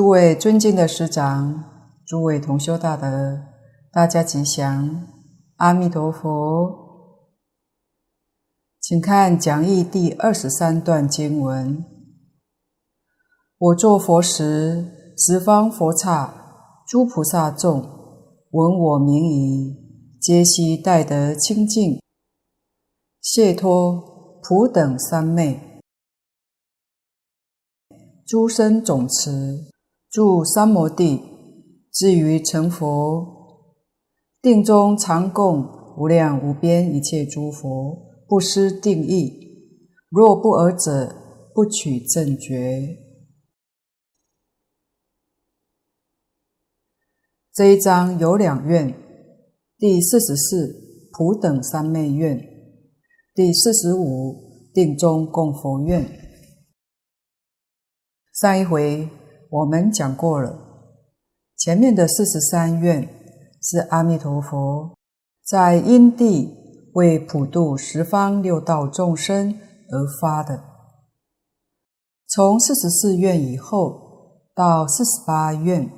诸位尊敬的师长，诸位同修大德，大家吉祥，阿弥陀佛。请看讲义第二十三段经文：我作佛时，十方佛刹、诸菩萨众闻我名已，皆悉戴得清净，解脱普等三昧，诸身总持。住三摩地，至于成佛，定中常供无量无边一切诸佛，不失定意。若不尔者，不取正觉。这一章有两愿：第四十四普等三昧愿，第四十五定中供佛愿。上一回。我们讲过了，前面的四十三愿是阿弥陀佛在因地为普度十方六道众生而发的。从四十四愿以后到四十八愿，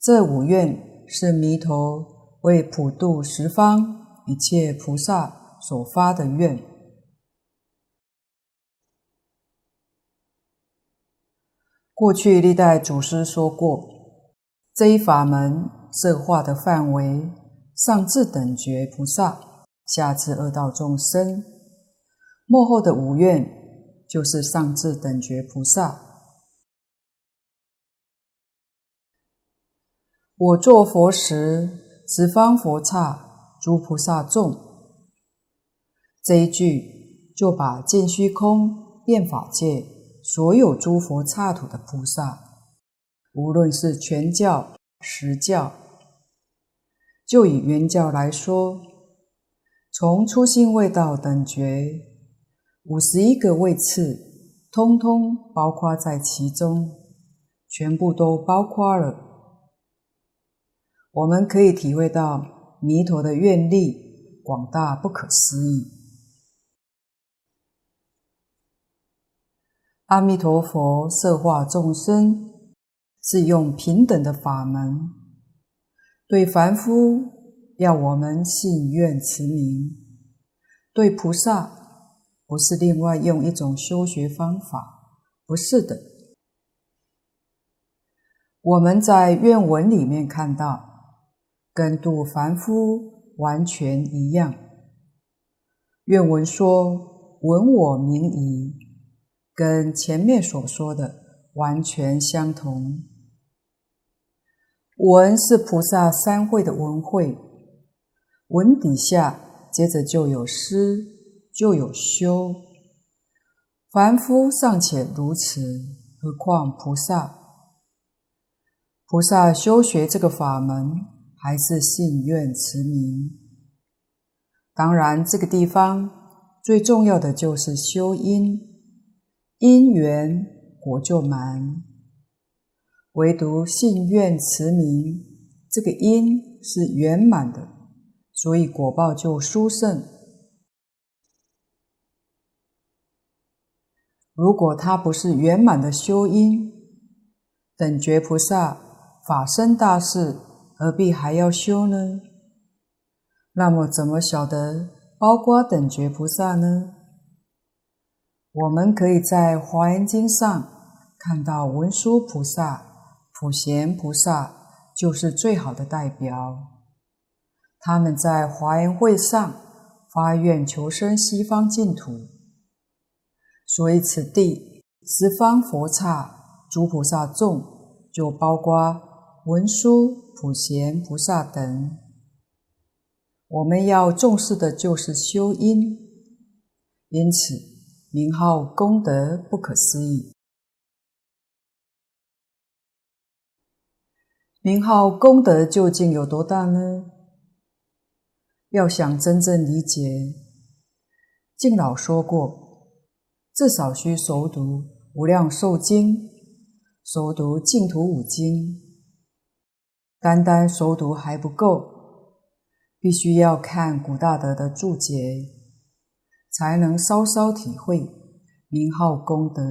这五愿是弥陀为普度十方一切菩萨所发的愿。过去历代祖师说过，这一法门摄化的范围，上至等觉菩萨，下至恶道众生。末后的五愿就是上至等觉菩萨。我作佛时，十方佛刹诸菩萨众。这一句就把尽虚空遍法界。所有诸佛刹土的菩萨，无论是全教、实教，就以原教来说，从初心未到等觉，五十一个位次，通通包括在其中，全部都包括了。我们可以体会到弥陀的愿力广大不可思议。阿弥陀佛摄化众生，是用平等的法门，对凡夫要我们信愿持名；对菩萨不是另外用一种修学方法，不是的。我们在愿文里面看到，跟度凡夫完全一样。愿文说：“闻我名已。”跟前面所说的完全相同。闻是菩萨三会的闻会，闻底下接着就有施，就有修。凡夫尚且如此，何况菩萨？菩萨修学这个法门，还是信愿持名。当然，这个地方最重要的就是修因。因缘果就满，唯独信愿持名，这个因是圆满的，所以果报就殊胜。如果他不是圆满的修因，等觉菩萨法身大事何必还要修呢？那么怎么晓得包括等觉菩萨呢？我们可以在《华严经》上看到文殊菩萨、普贤菩萨就是最好的代表。他们在华严会上发愿求生西方净土，所以此地十方佛刹诸菩萨众就包括文殊、普贤菩萨等。我们要重视的就是修因，因此。名号功德不可思议，名号功德究竟有多大呢？要想真正理解，敬老说过，至少需熟读《无量寿经》，熟读《净土五经》。单单熟读还不够，必须要看古大德的注解。才能稍稍体会名号功德。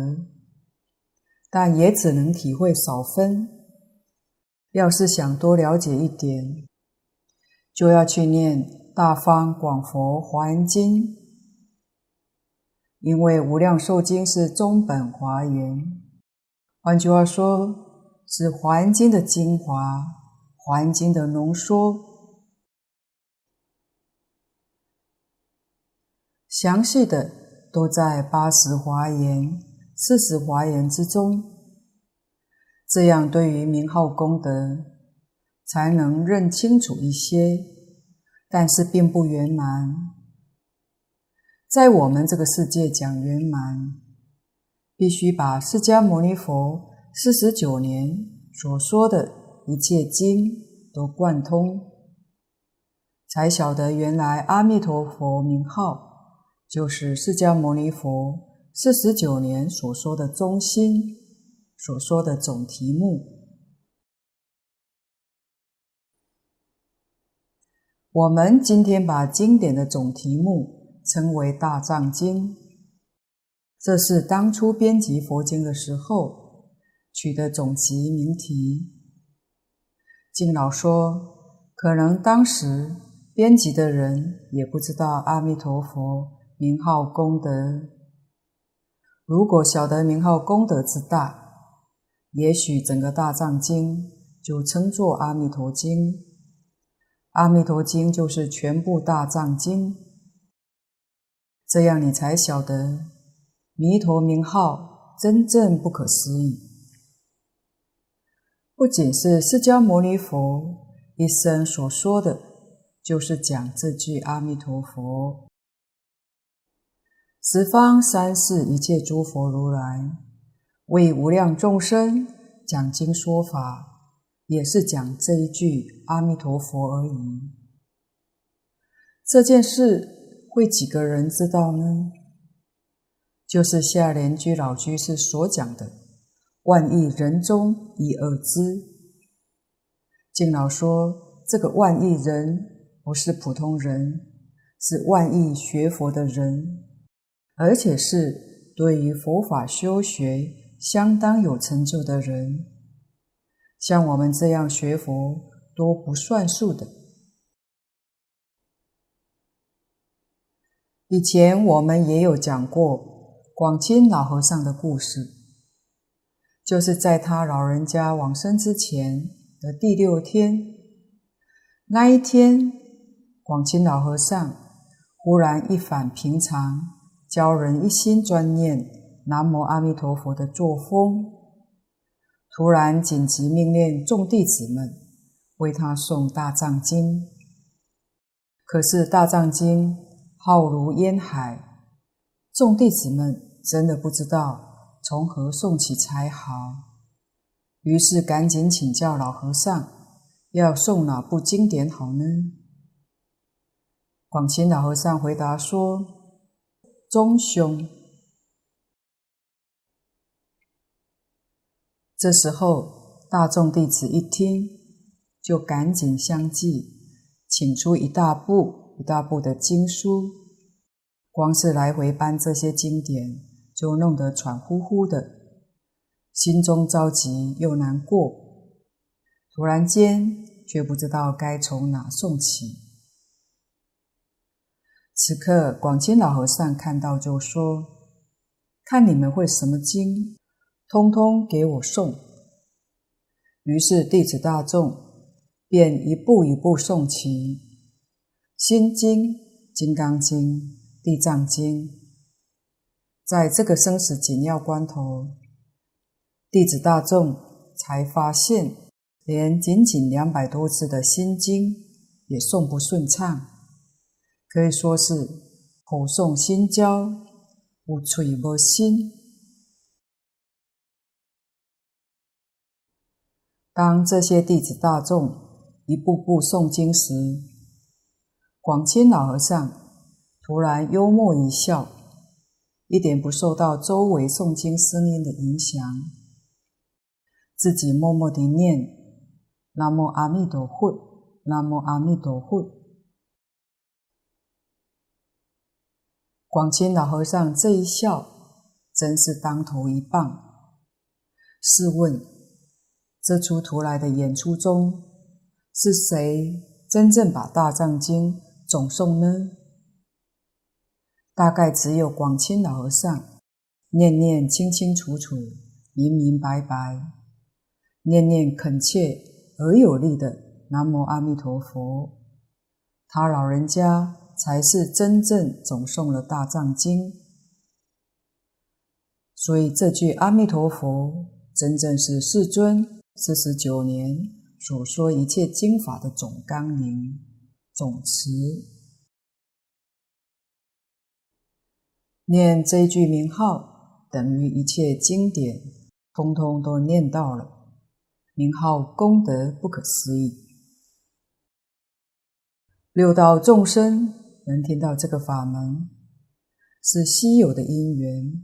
但也只能体会少分。要是想多了解一点，就要去念《大方广佛华严经》，因为《无量寿经》是中本华严，换句话说，是《华严经》的精华，《华严经》的浓缩。详细的都在八十华严、四十华严之中，这样对于名号功德才能认清楚一些，但是并不圆满。在我们这个世界讲圆满，必须把释迦牟尼佛四十九年所说的一切经都贯通，才晓得原来阿弥陀佛名号。就是释迦牟尼佛四十九年所说的中心，所说的总题目。我们今天把经典的总题目称为《大藏经》，这是当初编辑佛经的时候取的总集名题。敬老说，可能当时编辑的人也不知道阿弥陀佛。名号功德，如果晓得名号功德之大，也许整个大藏经就称作阿弥陀经。阿弥陀经就是全部大藏经，这样你才晓得弥陀名号真正不可思议。不仅是释迦牟尼佛一生所说的，就是讲这句阿弥陀佛。十方三世一切诸佛如来为无量众生讲经说法，也是讲这一句阿弥陀佛而已。这件事会几个人知道呢？就是下莲居老居士所讲的“万亿人中一二知”。敬老说，这个万亿人不是普通人，是万亿学佛的人。而且是对于佛法修学相当有成就的人，像我们这样学佛都不算数的。以前我们也有讲过广钦老和尚的故事，就是在他老人家往生之前的第六天，那一天，广钦老和尚忽然一反平常。教人一心专念南无阿弥陀佛的作风，突然紧急命令众弟子们为他诵大藏经。可是大藏经浩如烟海，众弟子们真的不知道从何诵起才好，于是赶紧请教老和尚，要诵哪部经典好呢？广钦老和尚回答说。中凶。这时候，大众弟子一听，就赶紧相继，请出一大部一大部的经书，光是来回搬这些经典，就弄得喘呼呼的，心中着急又难过，突然间却不知道该从哪送起。此刻，广钦老和尚看到就说：“看你们会什么经，通通给我诵。”于是弟子大众便一步一步诵起，《心经》《金刚经》《地藏经》。在这个生死紧要关头，弟子大众才发现，连仅仅两百多字的《心经》也诵不顺畅。可以说是口诵心焦，无嘴无心。当这些弟子大众一步步诵经时，广钦老和尚突然幽默一笑，一点不受到周围诵经声音的影响，自己默默地念：“南无阿弥陀佛，南无阿弥陀佛。”广钦老和尚这一笑，真是当头一棒。试问，这出图来的演出中，是谁真正把大藏经总诵呢？大概只有广钦老和尚，念念清清楚楚，明明白白，念念恳切而有力的南无阿弥陀佛。他老人家才是真正总诵了大藏经，所以这句阿弥陀佛，真正是世尊四十九年所说一切经法的总纲领、总词。念这句名号，等于一切经典通通都念到了，名号功德不可思议。六道众生能听到这个法门，是稀有的因缘。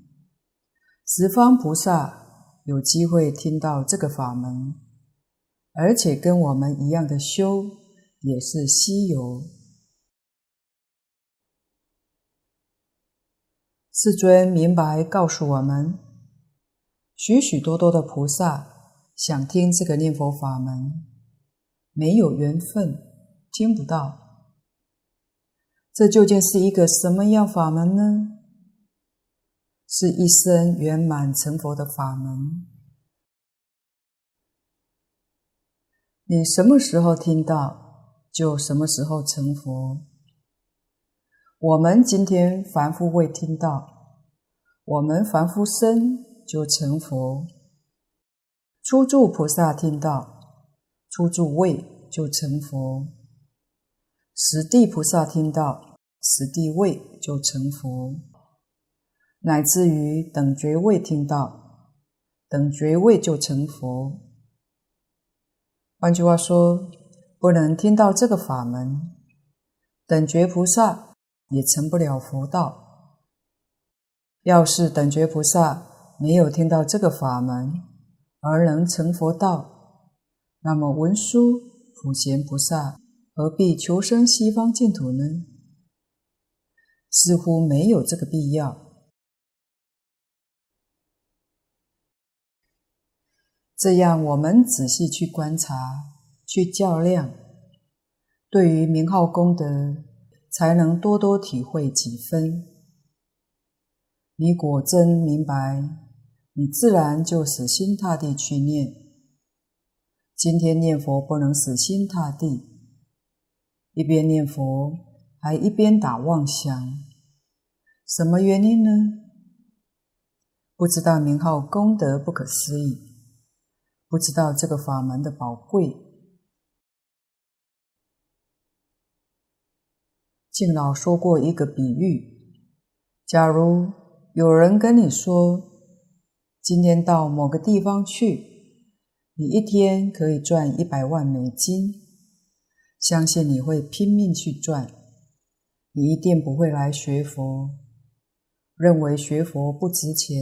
十方菩萨有机会听到这个法门，而且跟我们一样的修，也是稀有。世尊明白告诉我们，许许多多的菩萨想听这个念佛法门，没有缘分，听不到。这究竟是一个什么样法门呢？是一生圆满成佛的法门。你什么时候听到，就什么时候成佛。我们今天凡夫未听到，我们凡夫生就成佛。初住菩萨听到，初住位就成佛。十地菩萨听到，十地位就成佛，乃至于等觉位听到，等觉位就成佛。换句话说，不能听到这个法门，等觉菩萨也成不了佛道。要是等觉菩萨没有听到这个法门而能成佛道，那么文殊、普贤菩萨。何必求生西方净土呢？似乎没有这个必要。这样，我们仔细去观察、去较量，对于名号功德，才能多多体会几分。你果真明白，你自然就死心塌地去念。今天念佛不能死心塌地。一边念佛，还一边打妄想，什么原因呢？不知道名号功德不可思议，不知道这个法门的宝贵。敬老说过一个比喻：假如有人跟你说，今天到某个地方去，你一天可以赚一百万美金。相信你会拼命去赚，你一定不会来学佛，认为学佛不值钱。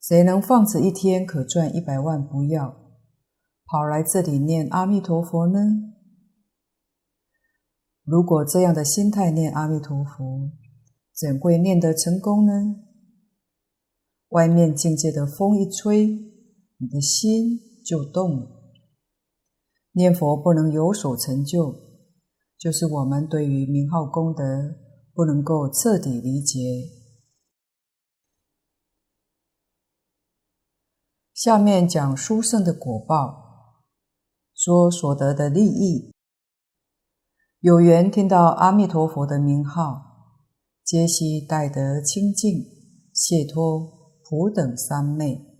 谁能放着一天可赚一百万不要，跑来这里念阿弥陀佛呢？如果这样的心态念阿弥陀佛，怎会念得成功呢？外面境界的风一吹，你的心就动了。念佛不能有所成就，就是我们对于名号功德不能够彻底理解。下面讲殊胜的果报，说所得的利益。有缘听到阿弥陀佛的名号，皆悉带得清净、解脱、普等三昧。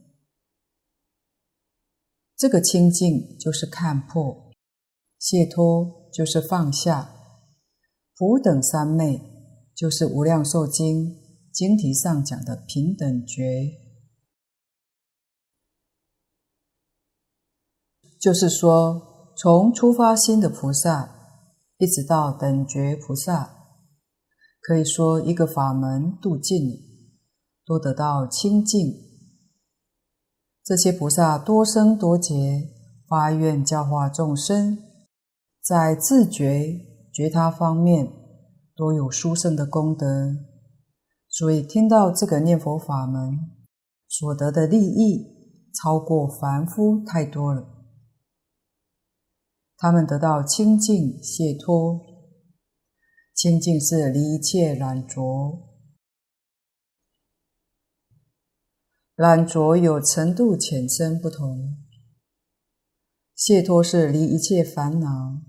这个清净就是看破，解脱就是放下，普等三昧就是无量寿经经题上讲的平等觉，就是说，从初发心的菩萨一直到等觉菩萨，可以说一个法门度尽，都得到清净。这些菩萨多生多劫发愿教化众生，在自觉觉他方面都有殊胜的功德，所以听到这个念佛法门，所得的利益超过凡夫太多了。他们得到清净解脱，清净是离一切染着，染着有程度浅深不同。解脱是离一切烦恼，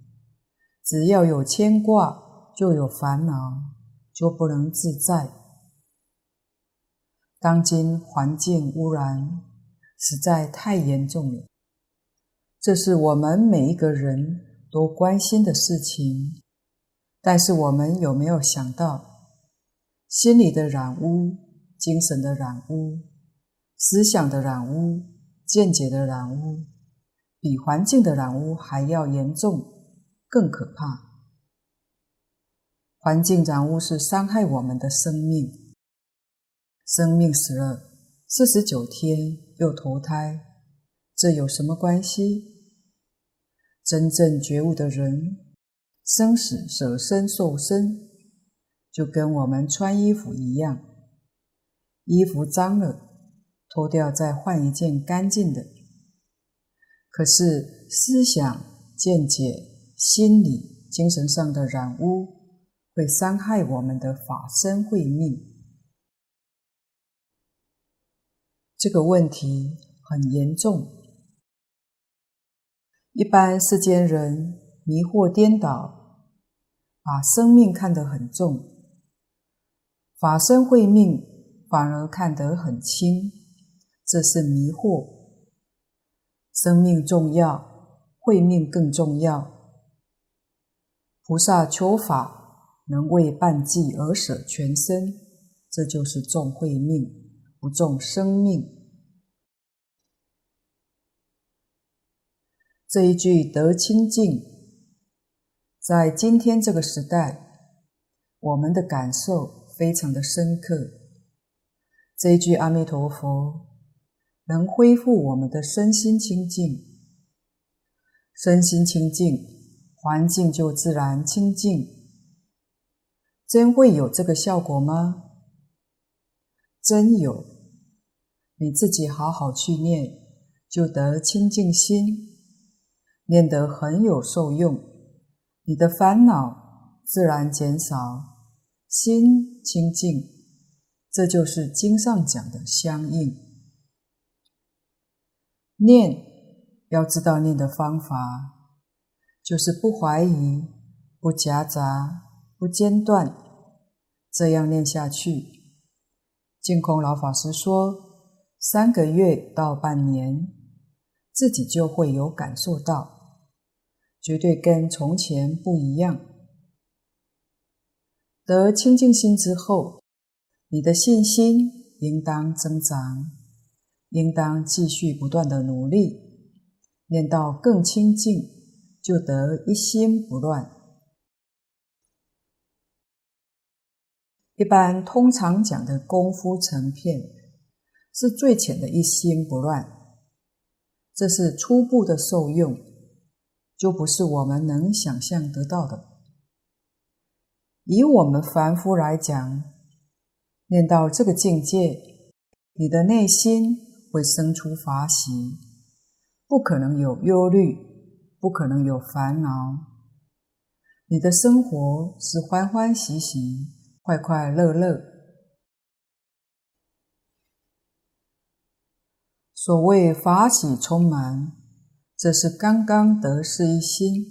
只要有牵挂，就有烦恼，就不能自在。当今环境污染实在太严重了。这是我们每一个人都关心的事情，但是我们有没有想到，心理的染污、精神的染污、思想的染污、见解的染污，比环境的染污还要严重，更可怕。环境染污是伤害我们的生命，生命死了四十九天又投胎，这有什么关系？真正觉悟的人，生死舍身受身，就跟我们穿衣服一样，衣服脏了，脱掉再换一件干净的。可是思想、见解、心理、精神上的染污，会伤害我们的法身慧命。这个问题很严重。一般世间人迷惑颠倒，把生命看得很重，法身慧命反而看得很轻，这是迷惑。生命重要，慧命更重要。菩萨求法，能为半计而舍全身，这就是重慧命，不重生命。这一句得清净，在今天这个时代，我们的感受非常的深刻。这一句阿弥陀佛，能恢复我们的身心清净，身心清净，环境就自然清净。真会有这个效果吗？真有，你自己好好去念，就得清净心。念得很有受用，你的烦恼自然减少，心清净，这就是经上讲的相应。念要知道念的方法，就是不怀疑、不夹杂、不间断，这样念下去。净空老法师说，三个月到半年。自己就会有感受到，绝对跟从前不一样。得清净心之后，你的信心应当增长，应当继续不断的努力，念到更清净，就得一心不乱。一般通常讲的功夫成片，是最浅的一心不乱。这是初步的受用，就不是我们能想象得到的。以我们凡夫来讲，念到这个境界，你的内心会生出法喜，不可能有忧虑，不可能有烦恼。你的生活是欢欢喜喜、快快乐乐。所谓法喜充满，这是刚刚得失一心，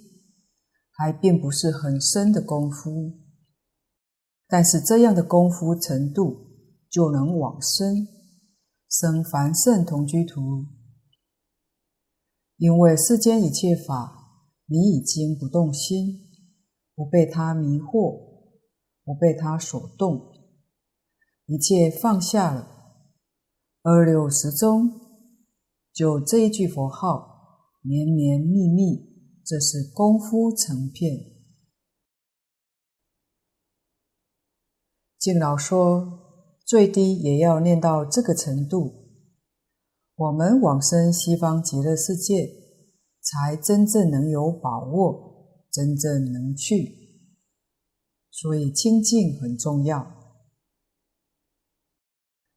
还并不是很深的功夫。但是这样的功夫程度，就能往生，生凡圣同居图。因为世间一切法，你已经不动心，不被它迷惑，不被它所动，一切放下了，二六时中。就这一句佛号，绵绵密密，这是功夫成片。敬老说，最低也要念到这个程度，我们往生西方极乐世界，才真正能有把握，真正能去。所以清净很重要。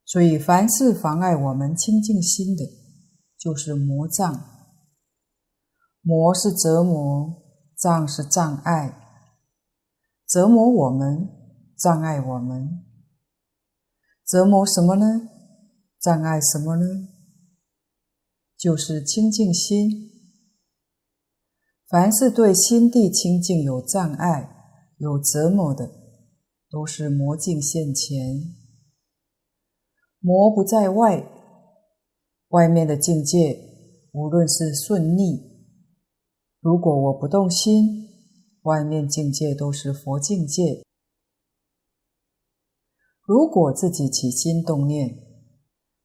所以凡是妨碍我们清净心的，就是魔障。魔是折磨，障是障碍，折磨我们，障碍我们。折磨什么呢？障碍什么呢？就是清净心。凡是对心地清净有障碍、有折磨的，都是魔境现前。魔不在外，外面的境界，无论是顺逆，如果我不动心，外面境界都是佛境界。如果自己起心动念，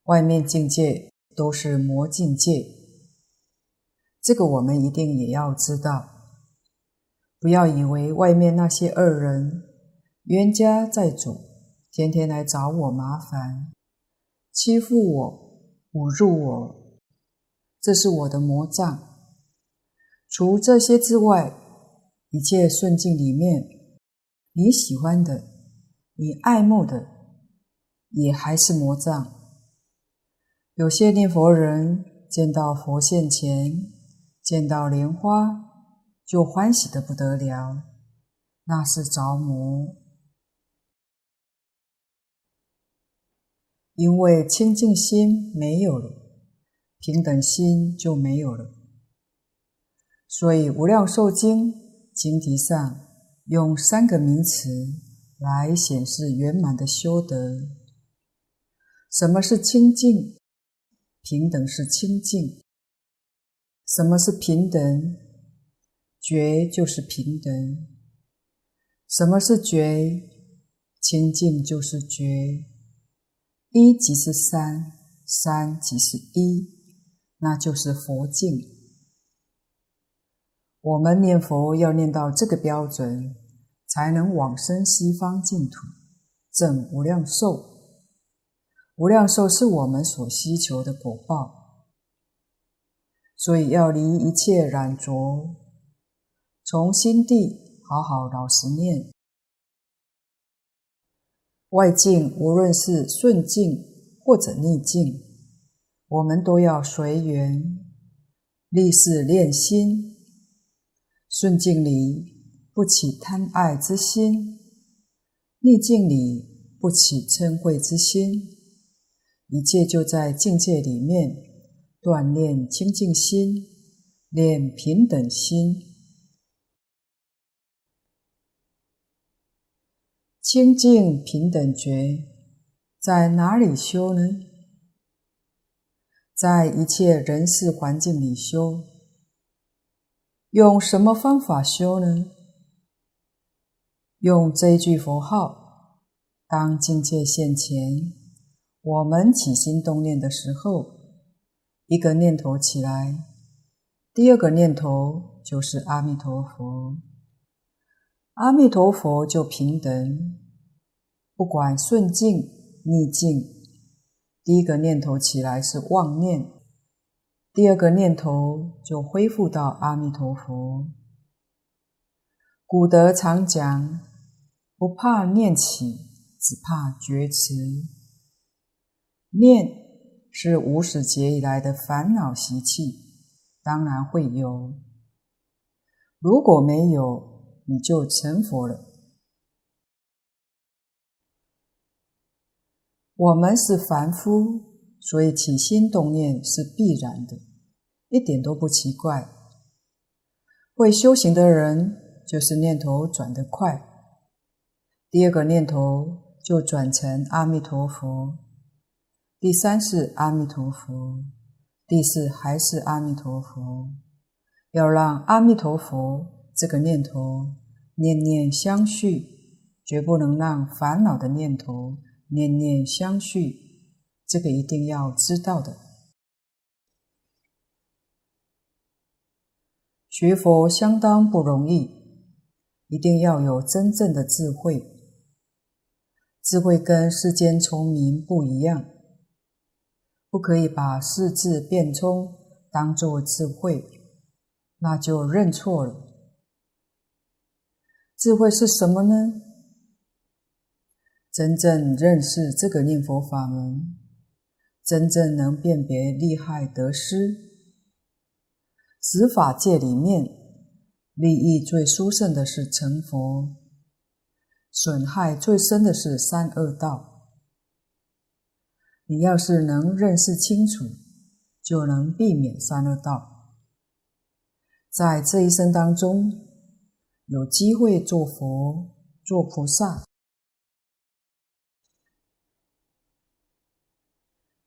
外面境界都是魔境界。这个我们一定也要知道，不要以为外面那些恶人、冤家债主，天天来找我麻烦。欺负我，侮辱我，这是我的魔障。除这些之外，一切顺境里面，你喜欢的，你爱慕的，也还是魔障。有些念佛人见到佛现前，见到莲花，就欢喜的不得了，那是着魔。因为清净心没有了，平等心就没有了。所以《无量寿经》经题上用三个名词来显示圆满的修德。什么是清净？平等是清净。什么是平等？觉就是平等。什么是觉？清净就是觉。一即是三，三即是一，那就是佛境。我们念佛要念到这个标准，才能往生西方净土，证无量寿。无量寿是我们所希求的果报，所以要离一切染着，从心地好好老实念。外境无论是顺境或者逆境，我们都要随缘，立誓练心。顺境里不起贪爱之心，逆境里不起嗔恚之心，一切就在境界里面锻炼清净心，练平等心。清净平等觉在哪里修呢？在一切人事环境里修。用什么方法修呢？用这句佛号。当境界现前，我们起心动念的时候，一个念头起来，第二个念头就是阿弥陀佛。阿弥陀佛就平等。不管顺境逆境，第一个念头起来是妄念，第二个念头就恢复到阿弥陀佛。古德常讲，不怕念起，只怕觉迟。念是无始劫以来的烦恼习气，当然会有。如果没有，你就成佛了。我们是凡夫，所以起心动念是必然的，一点都不奇怪。会修行的人，就是念头转得快，第二个念头就转成阿弥陀佛，第三是阿弥陀佛，第四还是阿弥陀佛。要让阿弥陀佛这个念头念念相续，绝不能让烦恼的念头。念念相续，这个一定要知道的。学佛相当不容易，一定要有真正的智慧。智慧跟世间聪明不一样，不可以把四字变聪当作智慧，那就认错了。智慧是什么呢？真正认识这个念佛法门，真正能辨别利害得失。十法界里面，利益最殊胜的是成佛，损害最深的是三恶道。你要是能认识清楚，就能避免三恶道。在这一生当中，有机会做佛、做菩萨。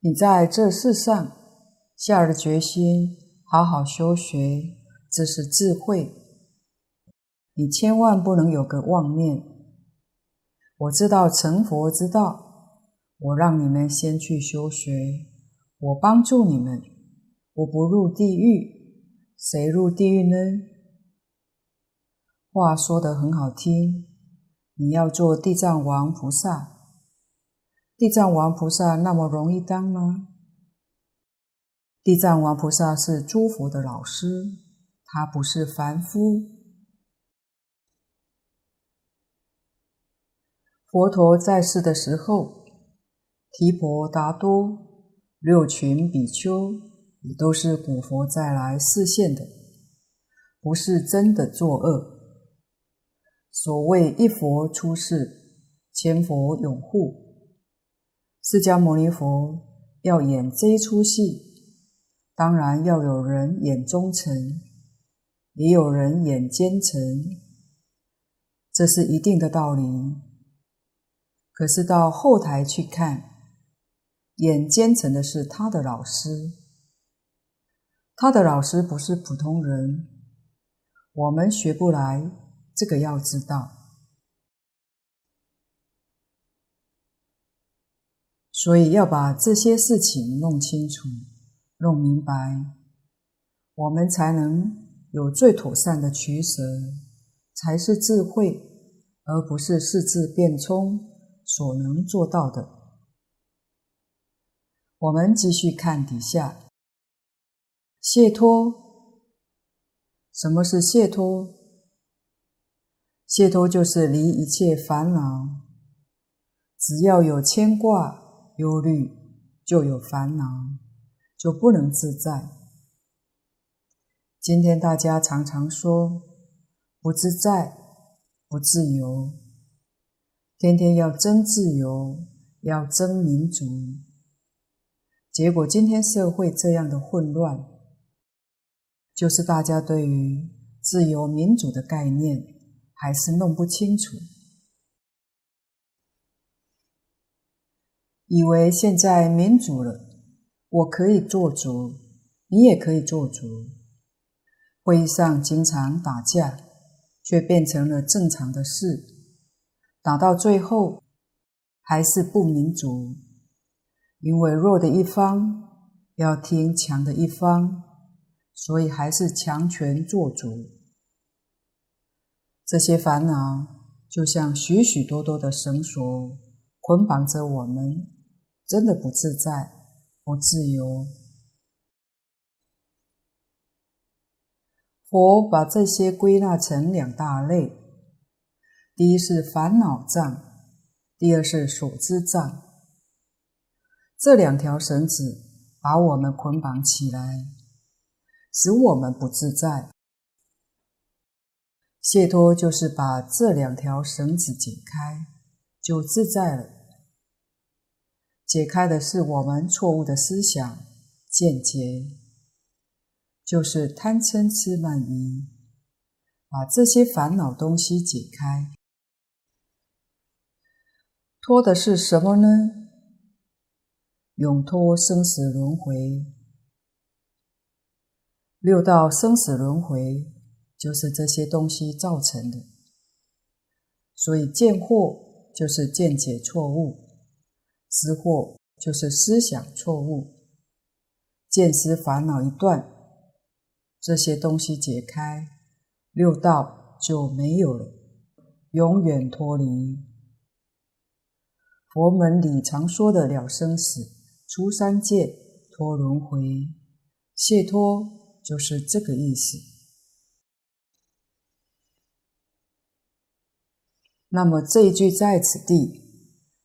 你在这世上下了决心，好好修学，这是智慧。你千万不能有个妄念。我知道成佛之道，我让你们先去修学，我帮助你们，我不入地狱，谁入地狱呢？话说得很好听，你要做地藏王菩萨。地藏王菩萨那么容易当吗？地藏王菩萨是诸佛的老师，他不是凡夫。佛陀在世的时候，提婆达多、六群比丘也都是古佛再来示现的，不是真的作恶。所谓一佛出世，千佛拥护。释迦牟尼佛要演这一出戏，当然要有人演忠臣，也有人演奸臣，这是一定的道理。可是到后台去看，演奸臣的是他的老师，他的老师不是普通人，我们学不来，这个要知道。所以要把这些事情弄清楚、弄明白，我们才能有最妥善的取舍，才是智慧，而不是视智变聪所能做到的。我们继续看底下，解脱。什么是解脱？解脱就是离一切烦恼，只要有牵挂。忧虑就有烦恼，就不能自在。今天大家常常说不自在、不自由，天天要争自由，要争民主，结果今天社会这样的混乱，就是大家对于自由民主的概念还是弄不清楚。以为现在民主了，我可以做主，你也可以做主。会议上经常打架，却变成了正常的事。打到最后还是不民主，因为弱的一方要听强的一方，所以还是强权做主。这些烦恼就像许许多多的绳索捆绑着我们。真的不自在，不自由。佛把这些归纳成两大类：第一是烦恼障，第二是所知障。这两条绳子把我们捆绑起来，使我们不自在。解脱就是把这两条绳子解开，就自在了。解开的是我们错误的思想见解，就是贪嗔痴慢疑，把这些烦恼东西解开，脱的是什么呢？永脱生死轮回，六道生死轮回就是这些东西造成的，所以见惑就是见解错误。思惑就是思想错误，见思烦恼一断，这些东西解开，六道就没有了，永远脱离。佛门里常说的了生死、出三界、脱轮回、解脱，就是这个意思。那么这一句在此地。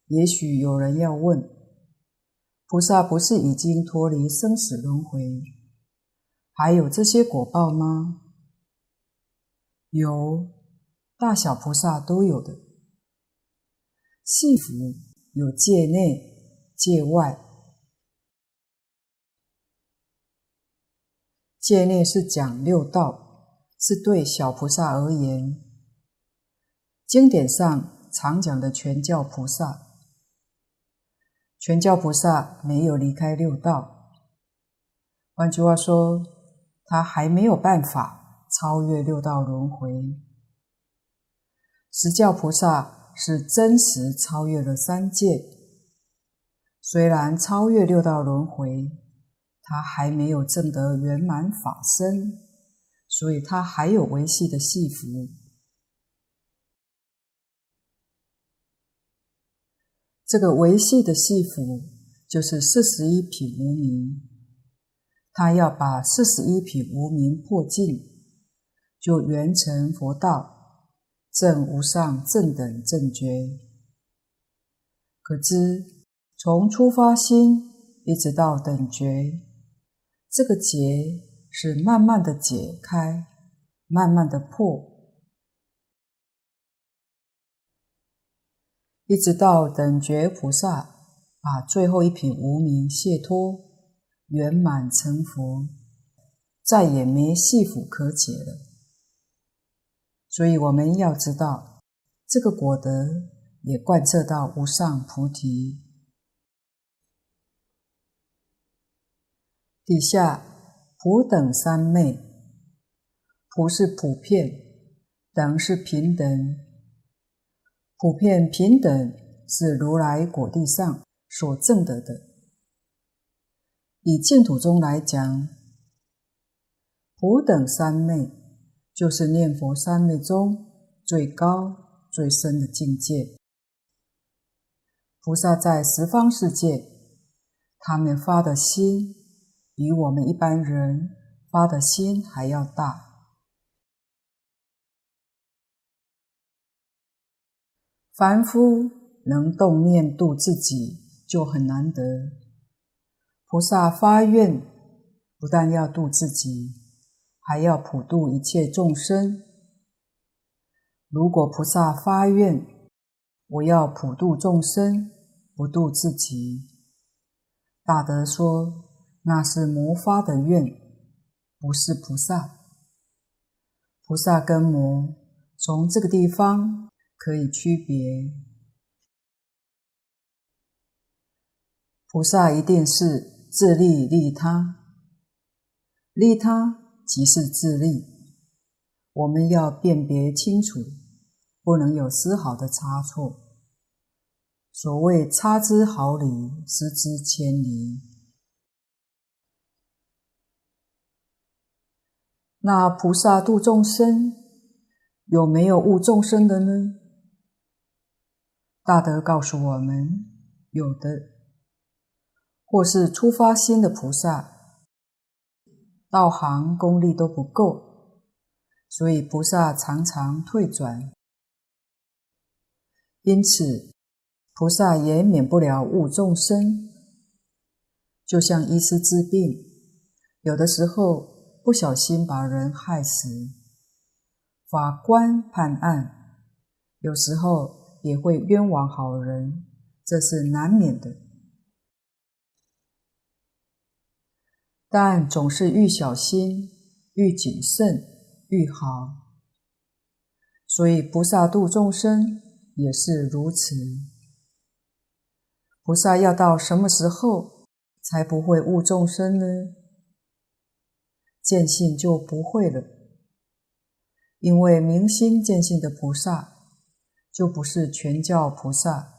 也许有人要问：菩萨不是已经脱离生死轮回，还有这些果报吗？有，大小菩萨都有的。幸福有界内、界外。界内是讲六道，是对小菩萨而言。经典上常讲的全教菩萨，全教菩萨没有离开六道。换句话说，他还没有办法超越六道轮回。十教菩萨是真实超越了三界，虽然超越六道轮回。他还没有证得圆满法身，所以他还有维系的细福。这个维系的细福就是四十一品无明。他要把四十一品无明破尽，就圆成佛道，证无上正等正觉。可知从初发心一直到等觉。这个结是慢慢的解开，慢慢的破，一直到等觉菩萨把最后一品无明解脱，圆满成佛，再也没细福可解了。所以我们要知道，这个果德也贯彻到无上菩提。底下普等三昧，普是普遍，等是平等。普遍平等是如来果地上所证得的。以净土中来讲，普等三昧就是念佛三昧中最高最深的境界。菩萨在十方世界，他们发的心。比我们一般人发的心还要大。凡夫能动念度自己就很难得，菩萨发愿不但要度自己，还要普度一切众生。如果菩萨发愿，我要普度众生，不度自己，大德说。那是魔发的愿，不是菩萨。菩萨跟魔从这个地方可以区别。菩萨一定是自利利他，利他即是自利。我们要辨别清楚，不能有丝毫的差错。所谓差之毫厘，失之千里。那菩萨度众生，有没有误众生的呢？大德告诉我们，有的，或是初发心的菩萨，道行功力都不够，所以菩萨常常退转，因此菩萨也免不了误众生。就像医师治病，有的时候。不小心把人害死，法官判案，有时候也会冤枉好人，这是难免的。但总是愈小心、愈谨慎愈好。所以菩萨度众生也是如此。菩萨要到什么时候才不会误众生呢？见性就不会了，因为明心见性的菩萨就不是全教菩萨，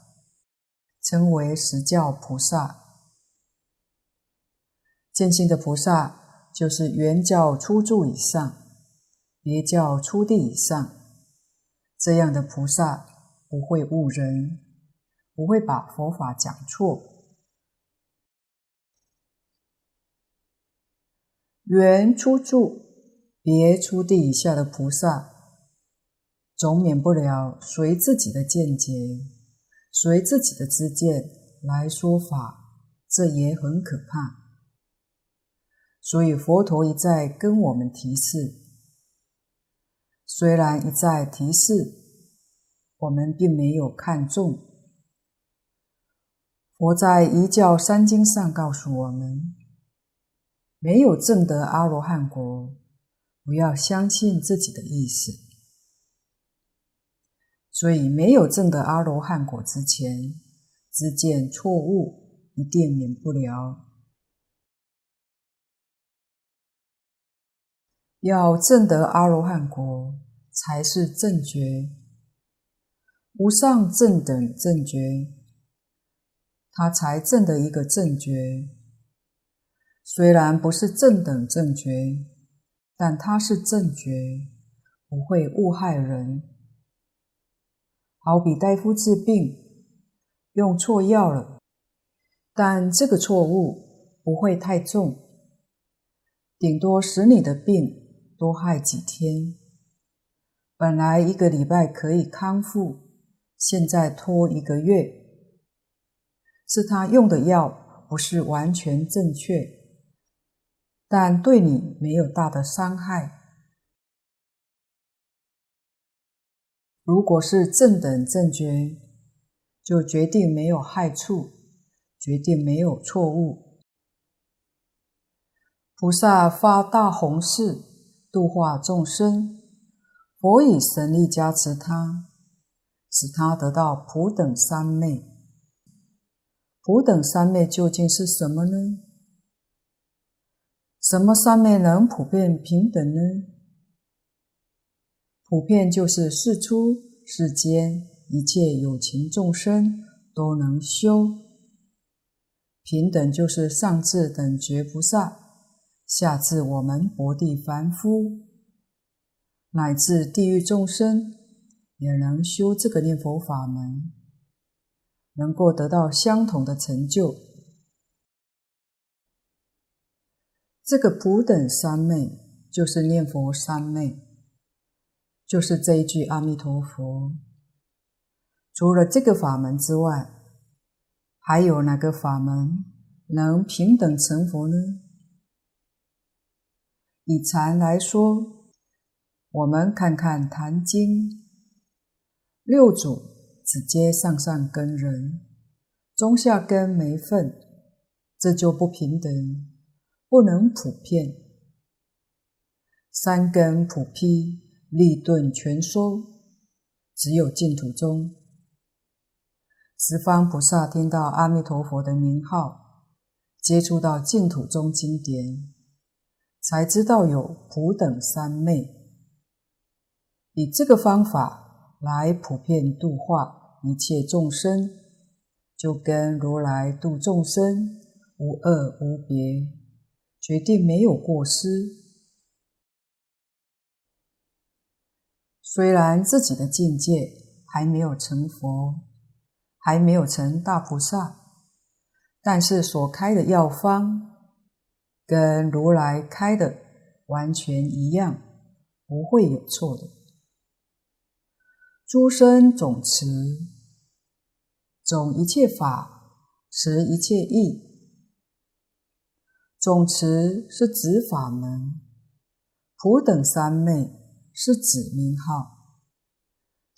称为实教菩萨。见性的菩萨就是圆教初住以上，别教初地以上，这样的菩萨不会误人，不会把佛法讲错。圆初住、别初地以下的菩萨，总免不了随自己的见解，随自己的知见来说法，这也很可怕。所以佛陀一再跟我们提示，虽然一再提示，我们并没有看重。佛在《一教三经》上告诉我们，没有证得阿罗汉果，不要相信自己的意思。所以，没有证得阿罗汉果之前，知见错误一定免不了。要证得阿罗汉果，才是正觉，无上正等正觉，他才证得一个正觉。虽然不是正等正觉，但它是正觉，不会误害人。好比大夫治病，用错药了，但这个错误不会太重，顶多使你的病。多害几天，本来一个礼拜可以康复，现在拖一个月，是他用的药不是完全正确，但对你没有大的伤害。如果是正等正觉，就决定没有害处，决定没有错误。菩萨发大宏誓。度化众生，佛以神力加持他，使他得到普等三昧。普等三昧究竟是什么呢？什么三昧能普遍平等呢？普遍就是世出世间一切有情众生都能修；平等就是上至等觉菩萨。下至我们薄地凡夫，乃至地狱众生，也能修这个念佛法门，能够得到相同的成就。这个普等三昧，就是念佛三昧，就是这一句阿弥陀佛。除了这个法门之外，还有哪个法门能平等成佛呢？以禅来说，我们看看《坛经》，六祖只接上上根人，中下根没份，这就不平等，不能普遍。三根普披，利钝全收，只有净土中。十方菩萨听到阿弥陀佛的名号，接触到净土中经典。才知道有普等三昧，以这个方法来普遍度化一切众生，就跟如来度众生无二无别，决定没有过失。虽然自己的境界还没有成佛，还没有成大菩萨，但是所开的药方。跟如来开的完全一样，不会有错的。诸生总持，总一切法，持一切意。总持是指法门，普等三昧是指名号，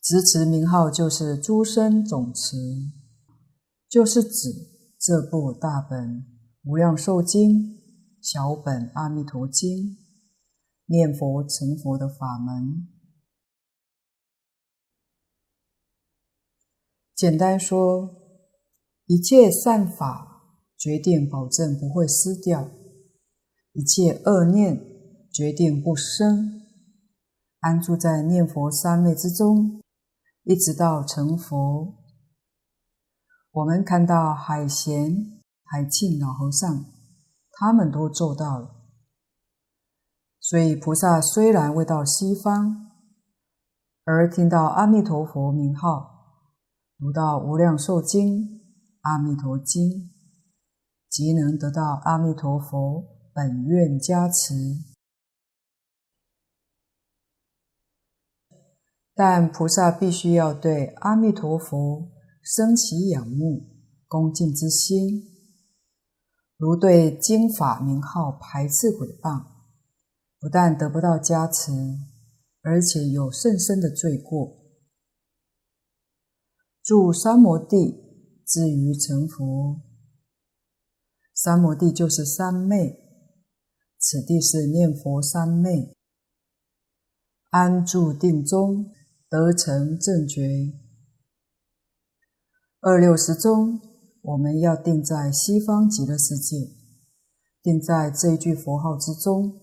执持名号就是诸生总持，就是指这部大本无量寿经。小本《阿弥陀经》，念佛成佛的法门。简单说，一切善法决定保证不会失掉，一切恶念决定不生，安住在念佛三昧之中，一直到成佛。我们看到海贤、海庆老和尚。他们都做到了，所以菩萨虽然未到西方，而听到阿弥陀佛名号，读到《无量寿经》《阿弥陀经》，即能得到阿弥陀佛本愿加持。但菩萨必须要对阿弥陀佛生起仰慕、恭敬之心。如对经法名号排斥毁谤，不但得不到加持，而且有甚深的罪过。住三摩地，至于成佛。三摩地就是三昧，此地是念佛三昧，安住定中，得成正觉。二六时中，我们要定在西方极乐世界，定在这一句佛号之中。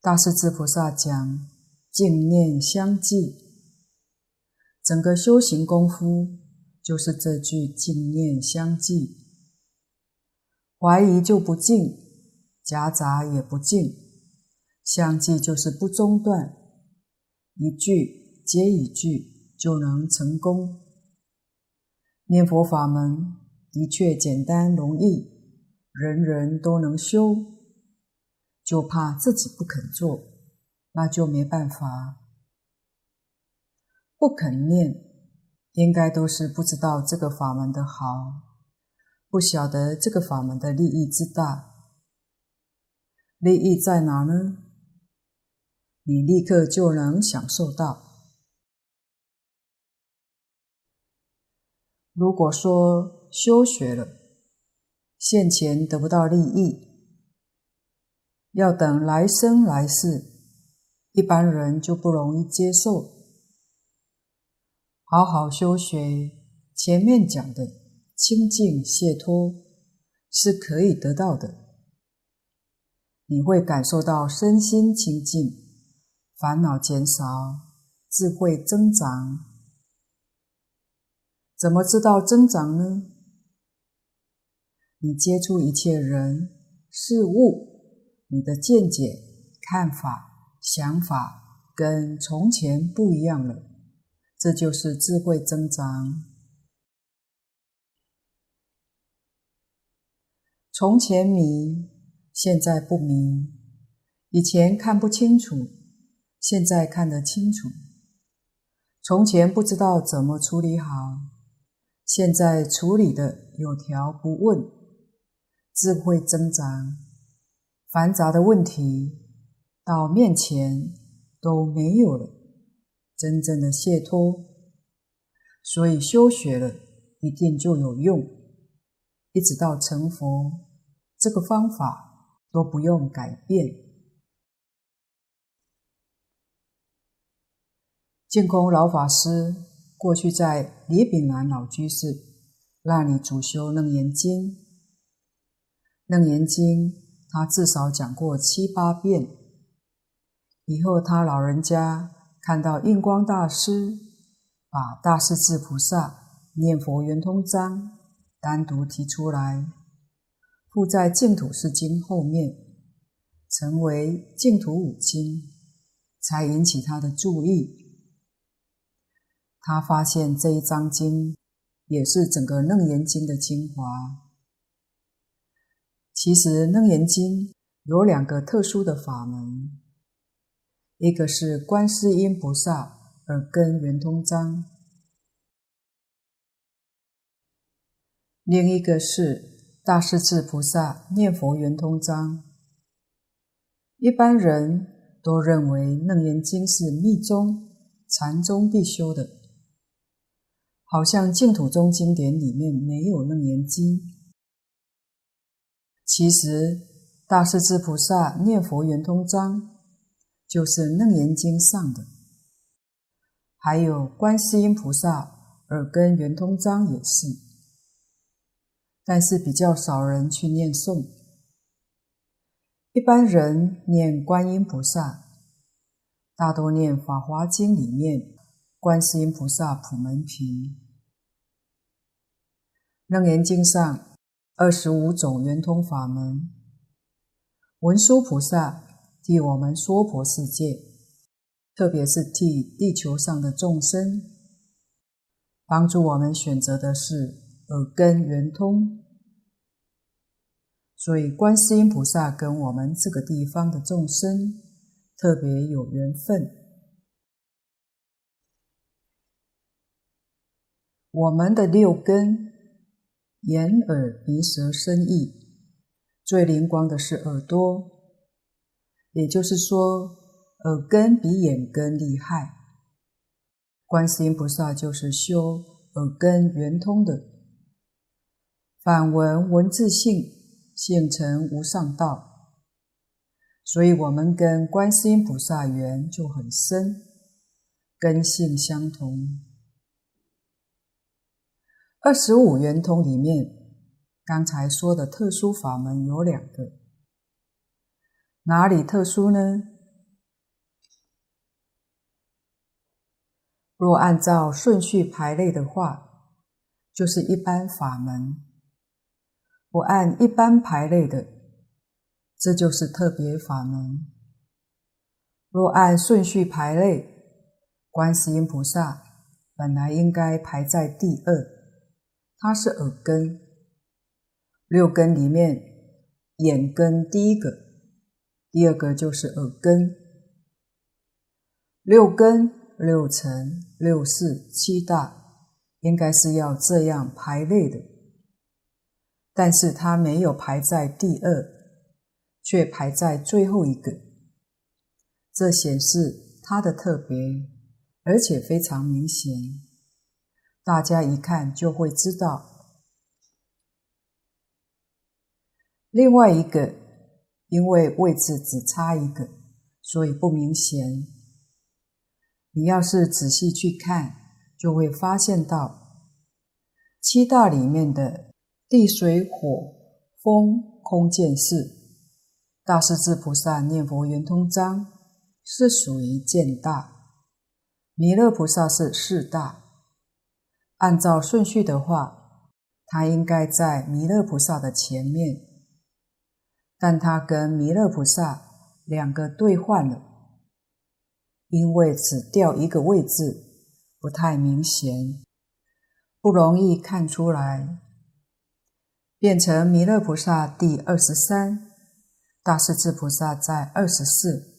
大势至菩萨讲，净念相继。整个修行功夫就是这句净念相继，怀疑就不净，夹杂也不净，相继就是不中断，一句接一句就能成功。念佛法门的确简单容易，人人都能修，就怕自己不肯做，那就没办法。不肯念，应该都是不知道这个法门的好，不晓得这个法门的利益之大。利益在哪呢？你立刻就能享受到。如果说修学了，现前得不到利益，要等来生来世，一般人就不容易接受。好好修学，前面讲的清净解脱是可以得到的。你会感受到身心清净，烦恼减少，智慧增长。怎么知道增长呢？你接触一切人事物，你的见解、看法、想法跟从前不一样了。这就是智慧增长。从前迷，现在不迷；以前看不清楚，现在看得清楚；从前不知道怎么处理好，现在处理的有条不紊。智慧增长，繁杂的问题到面前都没有了。真正的解脱，所以修学了一定就有用，一直到成佛，这个方法都不用改变。净空老法师过去在李炳南老居士那里主修《楞严经》，《楞严经》他至少讲过七八遍，以后他老人家。看到印光大师把大势至菩萨念佛圆通章单独提出来，附在净土四经后面，成为净土五经，才引起他的注意。他发现这一章经也是整个楞严经的精华。其实楞严经有两个特殊的法门。一个是观世音菩萨耳根圆通章，另一个是大势至菩萨念佛圆通章。一般人都认为楞严经是密宗、禅宗必修的，好像净土宗经典里面没有楞严经。其实大势至菩萨念佛圆通章。就是《楞严经》上的，还有观世音菩萨耳根圆通章也是，但是比较少人去念诵。一般人念观音菩萨，大多念《法华经》里面观世音菩萨普门品，《楞严经》上二十五种圆通法门，文殊菩萨。替我们娑婆世界，特别是替地球上的众生，帮助我们选择的是耳根圆通。所以，观世音菩萨跟我们这个地方的众生特别有缘分。我们的六根，眼、耳、鼻、舌、身、意，最灵光的是耳朵，也就是说，耳根比眼根厉害。观世音菩萨就是修耳根圆通的，反闻闻自性，性成无上道，所以我们跟观世音菩萨缘就很深，根性相同。二十五圆通里面，刚才说的特殊法门有两个，哪里特殊呢？若按照顺序排列的话，就是一般法门；不按一般排列的，这就是特别法门。若按顺序排列，观世音菩萨本来应该排在第二。它是耳根，六根里面，眼根第一个，第二个就是耳根。六根、六尘、六识、七大，应该是要这样排列的，但是它没有排在第二，却排在最后一个，这显示它的特别，而且非常明显。大家一看就会知道。另外一个，因为位置只差一个，所以不明显。你要是仔细去看，就会发现到七大里面的地水火风空见识，大势至菩萨念佛圆通章是属于见大，弥勒菩萨是四大。按照顺序的话，他应该在弥勒菩萨的前面，但他跟弥勒菩萨两个对换了，因为只掉一个位置，不太明显，不容易看出来，变成弥勒菩萨第二十三，大势至菩萨在二十四，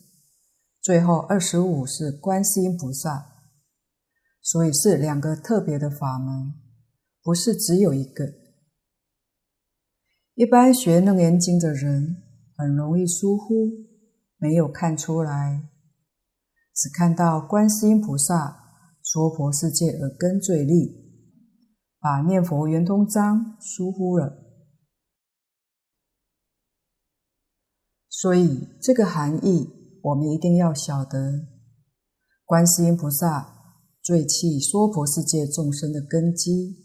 最后二十五是观世音菩萨。所以是两个特别的法门，不是只有一个。一般学楞严经的人很容易疏忽，没有看出来，只看到观世音菩萨娑婆世界耳根最利，把念佛圆通章疏忽了。所以这个含义我们一定要晓得，观世音菩萨。最契娑婆世界众生的根基，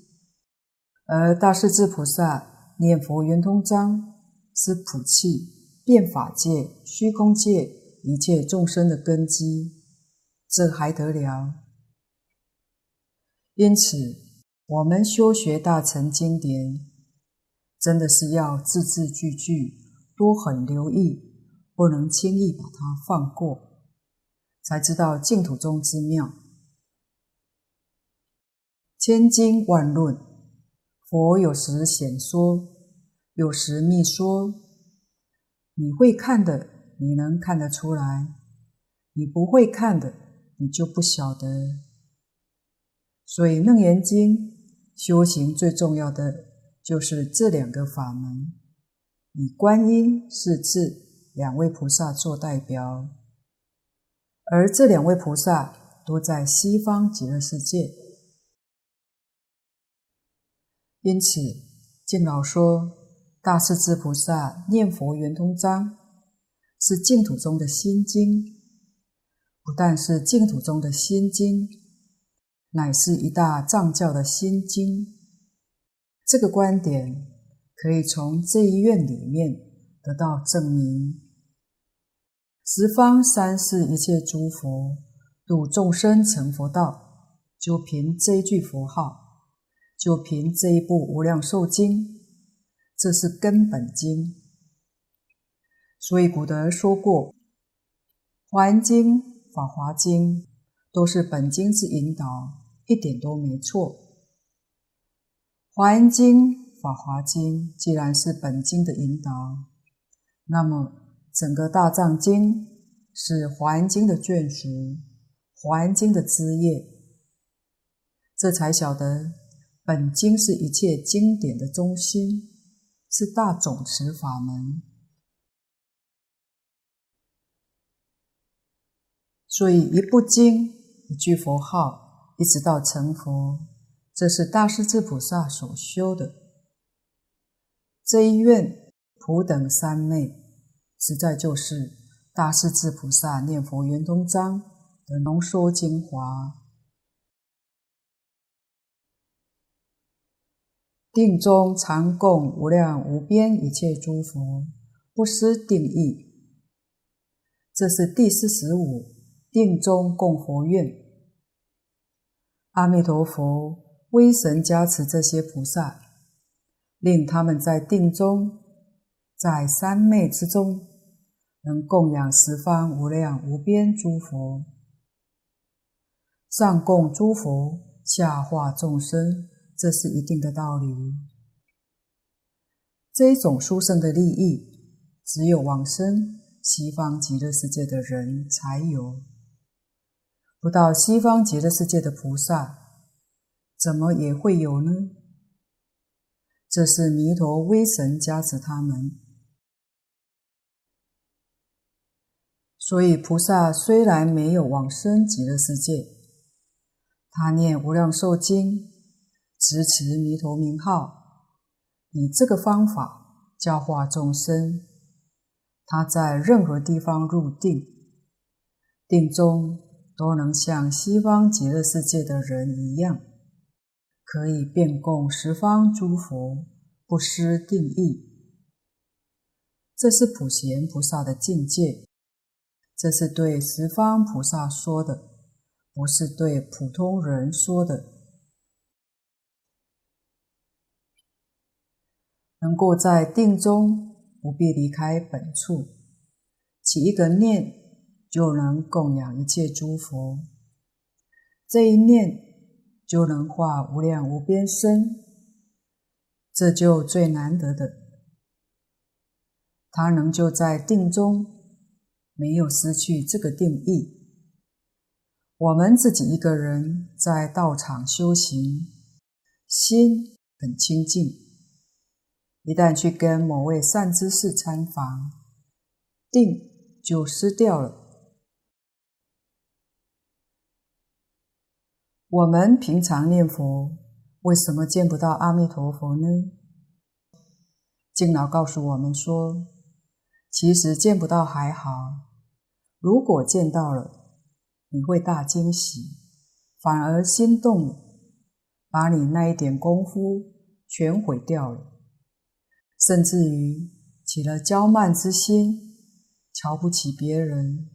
而大势至菩萨念佛圆通章是普契变法界、虚空界一切众生的根基，这还得了？因此，我们修学大乘经典，真的是要字字句句多很留意，不能轻易把它放过，才知道净土中之妙。千经万论，佛有时显说，有时密说。你会看的，你能看得出来；你不会看的，你就不晓得。所以《楞严经》修行最重要的就是这两个法门，以观音、是至两位菩萨做代表，而这两位菩萨都在西方极乐世界。因此，净老说，大势至菩萨念佛圆通章是净土中的心经，不但是净土中的心经，乃是一大藏教的心经。这个观点可以从这一愿里面得到证明。十方三世一切诸佛度众生成佛道，就凭这一句佛号。就凭这一部《无量寿经》，这是根本经。所以古德说过，《华严经》《法华经》都是本经之引导，一点都没错。《华严经》《法华经》既然是本经的引导，那么整个大藏经是《华严经》的眷属，《华严经》的枝叶，这才晓得。本经是一切经典的中心，是大总持法门。所以，一部经、一句佛号，一直到成佛，这是大势至菩萨所修的。这一愿普等三昧，实在就是大势至菩萨念佛圆通章的浓缩精华。定中常供无量无边一切诸佛，不失定义。这是第四十五。定中供佛愿，阿弥陀佛威神加持这些菩萨，令他们在定中，在三昧之中，能供养十方无量无边诸佛，上供诸佛，下化众生，这是一定的道理。这种殊胜的利益，只有往生西方极乐世界的人才有。不到西方极乐世界的菩萨，怎么也会有呢？这是弥陀威神加持他们。所以菩萨虽然没有往生极乐世界，他念无量寿经，执持弥陀名号，以这个方法教化众生，他在任何地方入定，定中。都能像西方极乐世界的人一样，可以遍供十方诸佛，不失定意。这是普贤菩萨的境界，这是对十方菩萨说的，不是对普通人说的。能够在定中不必离开本处，起一个念。就能供养一切诸佛，这一念就能化无量无边身，这就最难得的。他能就在定中，没有失去这个定义。我们自己一个人在道场修行，心很清净，一旦去跟某位善知识参访，定就失掉了。我们平常念佛，为什么见不到阿弥陀佛呢？敬老告诉我们说，其实见不到还好，如果见到了，你会大惊喜，反而心动，把你那一点功夫全毁掉了，甚至于起了骄慢之心，瞧不起别人。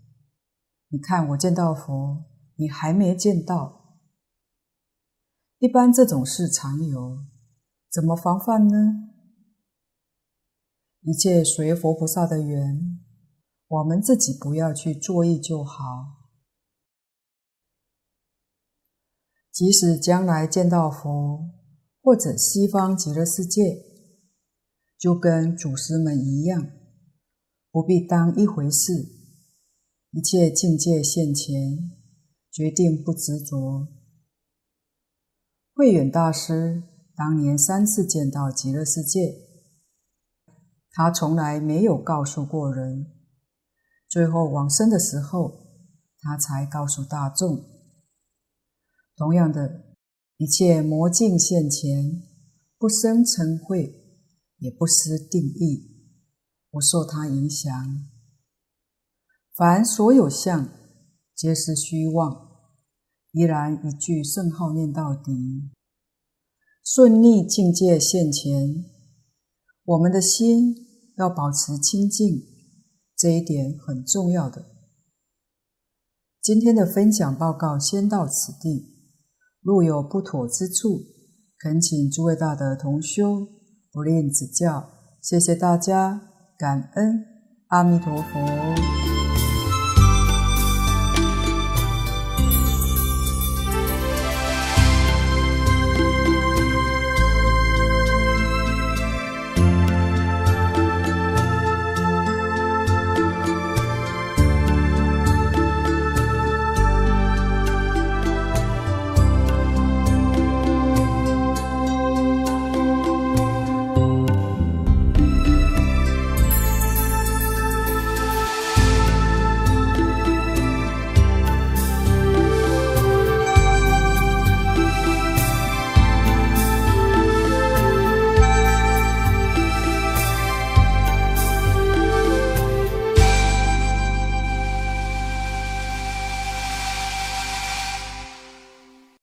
你看我见到佛，你还没见到。一般这种事常有，怎么防范呢？一切随佛菩萨的缘，我们自己不要去作意就好。即使将来见到佛，或者西方极乐世界，就跟祖师们一样，不必当一回事。一切境界现前，决定不执着。慧远大师当年三次见到极乐世界，他从来没有告诉过人。最后往生的时候，他才告诉大众。同样的，一切魔境现前，不生嗔恚，也不失定义，不受他影响。凡所有相，皆是虚妄。依然一句圣号念到底，顺逆境界现前，我们的心要保持清净，这一点很重要的。今天的分享报告先到此地，若有不妥之处，恳请诸位大德同修不吝指教。谢谢大家，感恩阿弥陀佛。